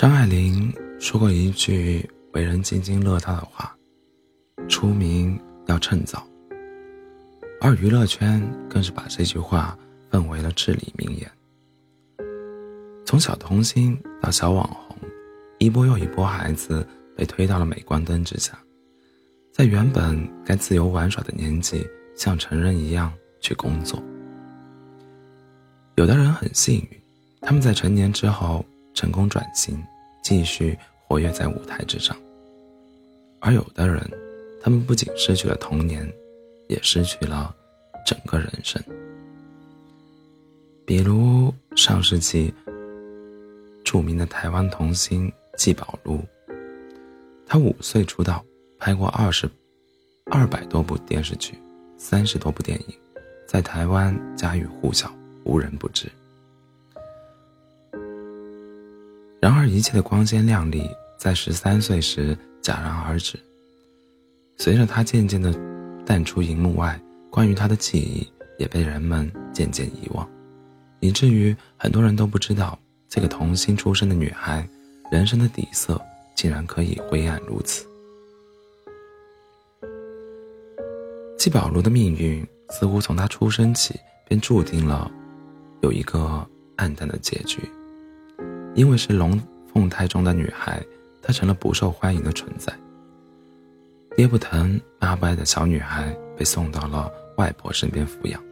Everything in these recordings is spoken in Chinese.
张爱玲说过一句为人津津乐道的话：“出名要趁早。”而娱乐圈更是把这句话奉为了至理名言。从小童星到小网红，一波又一波孩子被推到了镁光灯之下，在原本该自由玩耍的年纪，像成人一样去工作。有的人很幸运，他们在成年之后成功转型，继续活跃在舞台之上；而有的人，他们不仅失去了童年，也失去了整个人生。比如上世纪著名的台湾童星纪宝如，他五岁出道，拍过二十二百多部电视剧，三十多部电影，在台湾家喻户晓。无人不知。然而，一切的光鲜亮丽在十三岁时戛然而止。随着他渐渐的淡出荧幕外，关于他的记忆也被人们渐渐遗忘，以至于很多人都不知道这个童星出身的女孩，人生的底色竟然可以灰暗如此。纪宝如的命运似乎从她出生起便注定了。有一个暗淡的结局，因为是龙凤胎中的女孩，她成了不受欢迎的存在。爹不疼妈不爱的小女孩被送到了外婆身边抚养，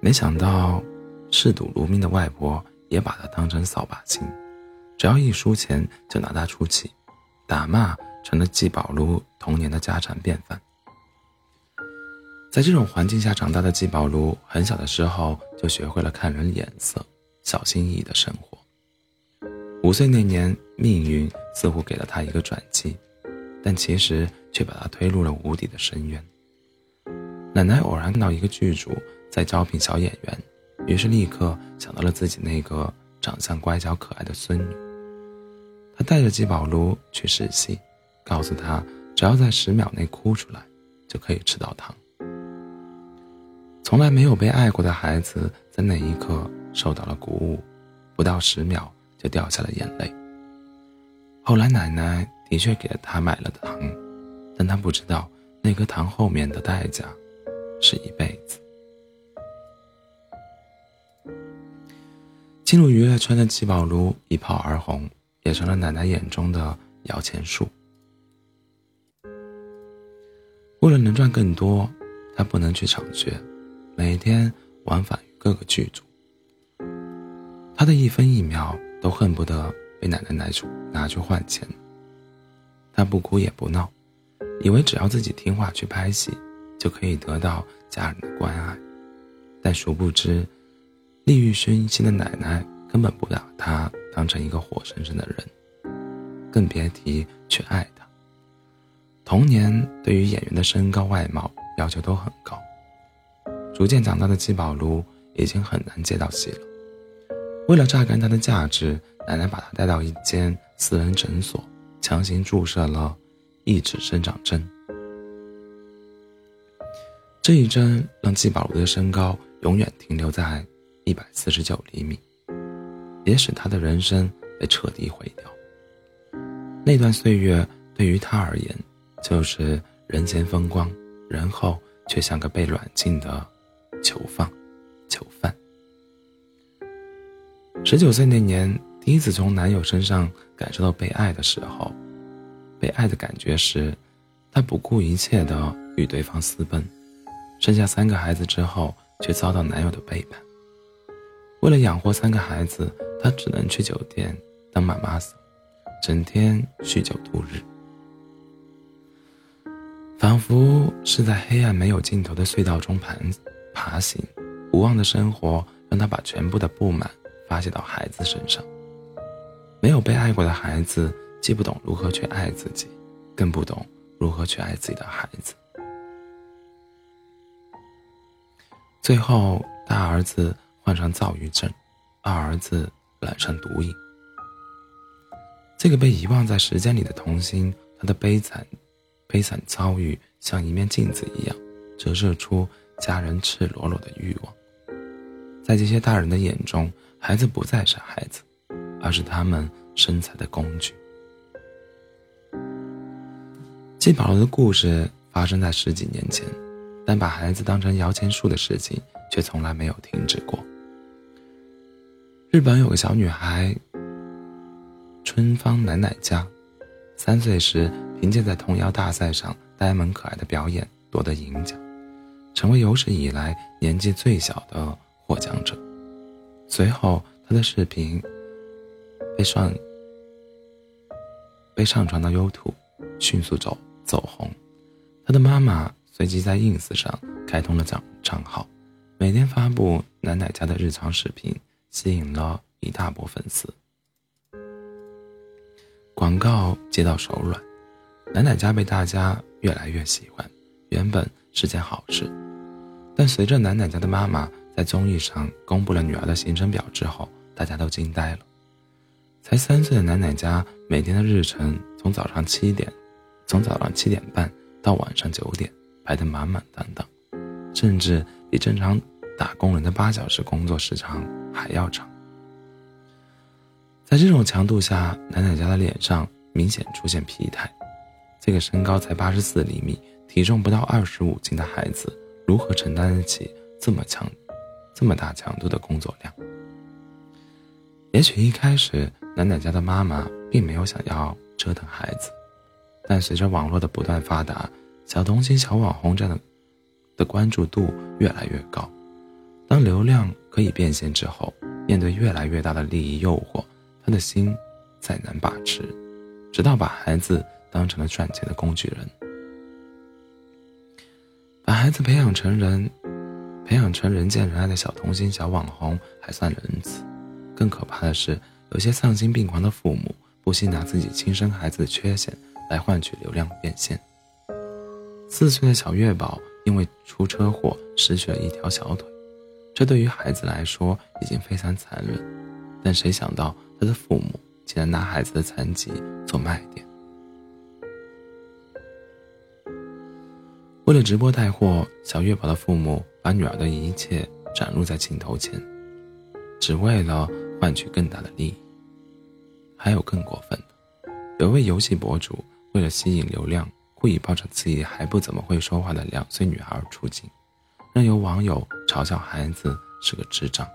没想到嗜赌如命的外婆也把她当成扫把星，只要一输钱就拿她出气，打骂成了季宝如童年的家常便饭。在这种环境下长大的季宝如，很小的时候就学会了看人眼色，小心翼翼的生活。五岁那年，命运似乎给了他一个转机，但其实却把他推入了无底的深渊。奶奶偶然看到一个剧组在招聘小演员，于是立刻想到了自己那个长相乖巧可爱的孙女。她带着季宝如去试戏，告诉她，只要在十秒内哭出来，就可以吃到糖。从来没有被爱过的孩子，在那一刻受到了鼓舞，不到十秒就掉下了眼泪。后来奶奶的确给了他买了糖，但他不知道那颗糖后面的代价是一辈子。进入娱乐圈的季宝如一炮而红，也成了奶奶眼中的摇钱树。为了能赚更多，他不能去上学。每天往返于各个剧组，他的一分一秒都恨不得被奶奶拿出拿去换钱。他不哭也不闹，以为只要自己听话去拍戏，就可以得到家人的关爱。但殊不知，利欲熏心的奶奶根本不把他当成一个活生生的人，更别提去爱他。童年对于演员的身高外貌要求都很高。逐渐长大的季宝如已经很难接到戏了。为了榨干他的价值，奶奶把他带到一间私人诊所，强行注射了抑制生长针。这一针让季宝如的身高永远停留在一百四十九厘米，也使她的人生被彻底毁掉。那段岁月对于她而言，就是人前风光，人后却像个被软禁的。囚犯，囚犯。十九岁那年，第一次从男友身上感受到被爱的时候，被爱的感觉是，她不顾一切的与对方私奔，生下三个孩子之后，却遭到男友的背叛。为了养活三个孩子，她只能去酒店当妈妈桑，整天酗酒度日，仿佛是在黑暗没有尽头的隧道中盘。爬行，无望的生活让他把全部的不满发泄到孩子身上。没有被爱过的孩子，既不懂如何去爱自己，更不懂如何去爱自己的孩子。最后，大儿子患上躁郁症，二儿子染上毒瘾。这个被遗忘在时间里的童星，他的悲惨、悲惨遭遇像一面镜子一样，折射出。家人赤裸裸的欲望，在这些大人的眼中，孩子不再是孩子，而是他们身材的工具。季宝罗的故事发生在十几年前，但把孩子当成摇钱树的事情却从来没有停止过。日本有个小女孩春芳奶奶家，三岁时凭借在童谣大赛上呆萌可爱的表演夺得银奖，成为有史以来年纪最小的获奖者。随后，他的视频被上被上传到 YouTube，迅速走。走红，他的妈妈随即在 ins 上开通了账账号，每天发布奶奶家的日常视频，吸引了一大波粉丝。广告接到手软，奶奶家被大家越来越喜欢，原本是件好事。但随着奶奶家的妈妈在综艺上公布了女儿的行程表之后，大家都惊呆了。才三岁的奶奶家每天的日程从早上七点。从早上七点半到晚上九点，排得满满当当，甚至比正常打工人的八小时工作时长还要长。在这种强度下，奶奶家的脸上明显出现疲态。这个身高才八十四厘米、体重不到二十五斤的孩子，如何承担得起这么强、这么大强度的工作量？也许一开始，奶奶家的妈妈并没有想要折腾孩子。但随着网络的不断发达，小童星、小网红这样的的关注度越来越高。当流量可以变现之后，面对越来越大的利益诱惑，他的心再难把持，直到把孩子当成了赚钱的工具人。把孩子培养成人，培养成人见人爱的小童星、小网红还算仁慈，更可怕的是，有些丧心病狂的父母不惜拿自己亲生孩子的缺陷。来换取流量变现。四岁的小月宝因为出车祸失去了一条小腿，这对于孩子来说已经非常残忍，但谁想到他的父母竟然拿孩子的残疾做卖点。为了直播带货，小月宝的父母把女儿的一切展露在镜头前，只为了换取更大的利益。还有更过分的，有位游戏博主。为了吸引流量，故意抱着自己还不怎么会说话的两岁女孩出镜，任由网友嘲笑孩子是个智障。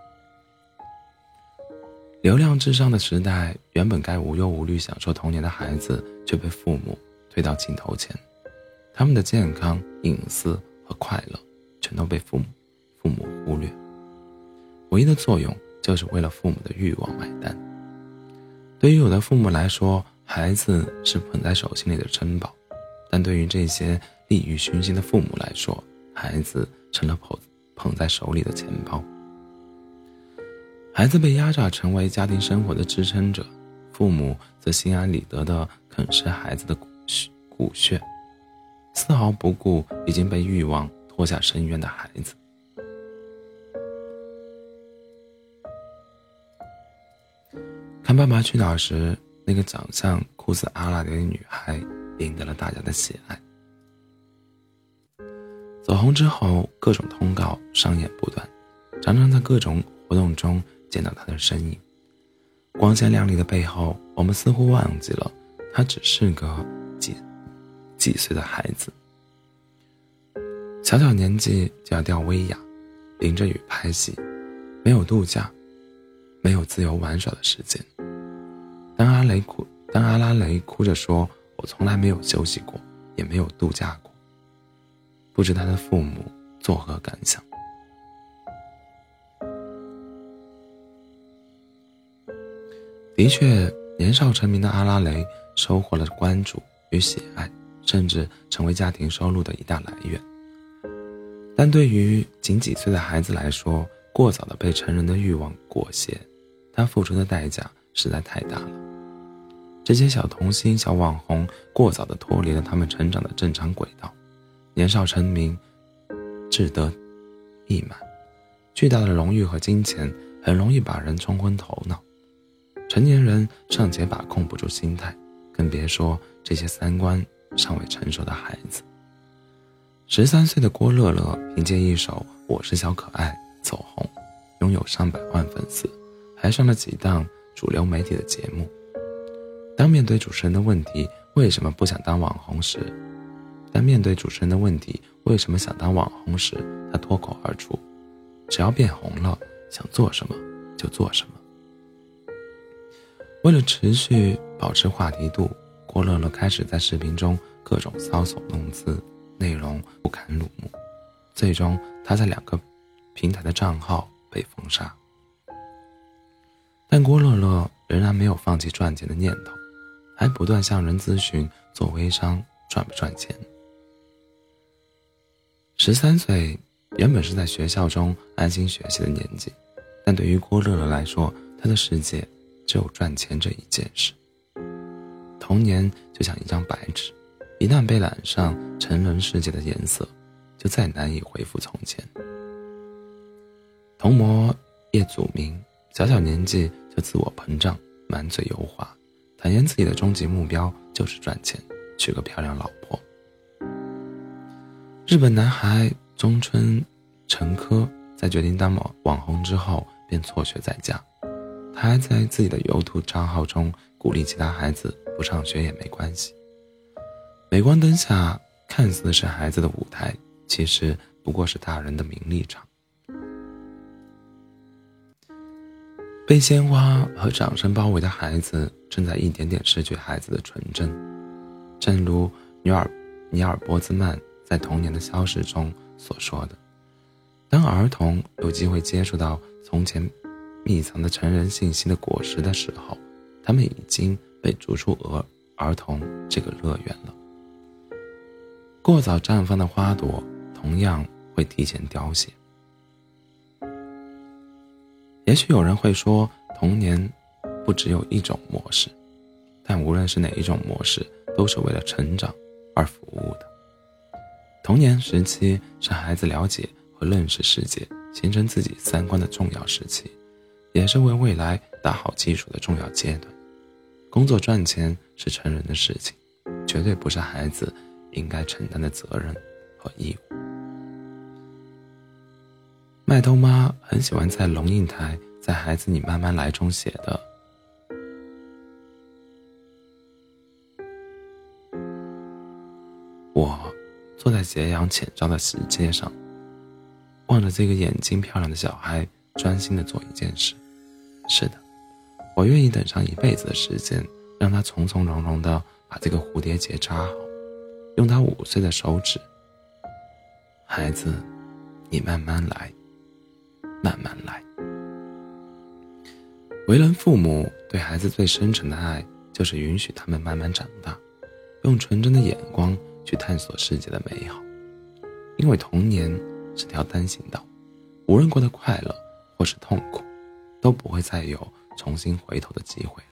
流量至上的时代，原本该无忧无虑享受童年的孩子，却被父母推到镜头前，他们的健康、隐私和快乐，全都被父母父母忽略。唯一的作用，就是为了父母的欲望买单。对于有的父母来说，孩子是捧在手心里的珍宝，但对于这些利欲熏心的父母来说，孩子成了捧捧在手里的钱包。孩子被压榨成为家庭生活的支撑者，父母则心安理得地啃食孩子的骨骨血，丝毫不顾已经被欲望拖下深渊的孩子。看《爸爸去哪儿》时。那个长相酷似阿拉蕾的女孩赢得了大家的喜爱。走红之后，各种通告上演不断，常常在各种活动中见到她的身影。光鲜亮丽的背后，我们似乎忘记了，她只是个几几岁的孩子。小小年纪就要吊威亚，淋着雨拍戏，没有度假，没有自由玩耍的时间。当阿雷哭，当阿拉蕾哭着说：“我从来没有休息过，也没有度假过。”不知他的父母作何感想？的确，年少成名的阿拉蕾收获了关注与喜爱，甚至成为家庭收入的一大来源。但对于仅几岁的孩子来说，过早的被成人的欲望裹挟，他付出的代价。实在太大了。这些小童星、小网红过早的脱离了他们成长的正常轨道，年少成名，志得意满，巨大的荣誉和金钱很容易把人冲昏头脑。成年人尚且把控不住心态，更别说这些三观尚未成熟的孩子。十三岁的郭乐乐凭借一首《我是小可爱》走红，拥有上百万粉丝，还上了几档。主流媒体的节目，当面对主持人的问题为什么不想当网红时，当面对主持人的问题为什么想当网红时，他脱口而出：“只要变红了，想做什么就做什么。”为了持续保持话题度，郭乐乐开始在视频中各种搔首弄姿，内容不堪入目。最终，他在两个平台的账号被封杀。但郭乐乐仍然没有放弃赚钱的念头，还不断向人咨询做微商赚不赚钱。十三岁，原本是在学校中安心学习的年纪，但对于郭乐乐来说，他的世界。只有赚钱这一件事。童年就像一张白纸，一旦被染上成人世界的颜色，就再难以恢复从前。童模叶祖明小小年纪就自我膨胀，满嘴油滑，坦言自己的终极目标就是赚钱，娶个漂亮老婆。日本男孩中村成科在决定当网网红之后，便辍学在家。他还在自己的 YouTube 账号中鼓励其他孩子不上学也没关系。镁光灯下看似是孩子的舞台，其实不过是大人的名利场。被鲜花和掌声包围的孩子，正在一点点失去孩子的纯真。正如尼尔尼尔波兹曼在《童年的消逝》中所说的：“当儿童有机会接触到从前。”密藏的成人信息的果实的时候，他们已经被逐出儿儿童这个乐园了。过早绽放的花朵，同样会提前凋谢。也许有人会说，童年不只有一种模式，但无论是哪一种模式，都是为了成长而服务的。童年时期是孩子了解和认识世界、形成自己三观的重要时期。也是为未来打好基础的重要阶段。工作赚钱是成人的事情，绝对不是孩子应该承担的责任和义务。麦兜妈很喜欢在龙应台在《孩子你慢慢来》中写的：“我坐在斜阳浅照的石阶上，望着这个眼睛漂亮的小孩，专心的做一件事。”是的，我愿意等上一辈子的时间，让他从从容容的把这个蝴蝶结扎好，用他五岁的手指。孩子，你慢慢来，慢慢来。为人父母，对孩子最深沉的爱，就是允许他们慢慢长大，用纯真的眼光去探索世界的美好。因为童年是条单行道，无论过得快乐或是痛苦。都不会再有重新回头的机会。